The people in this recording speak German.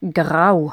grau.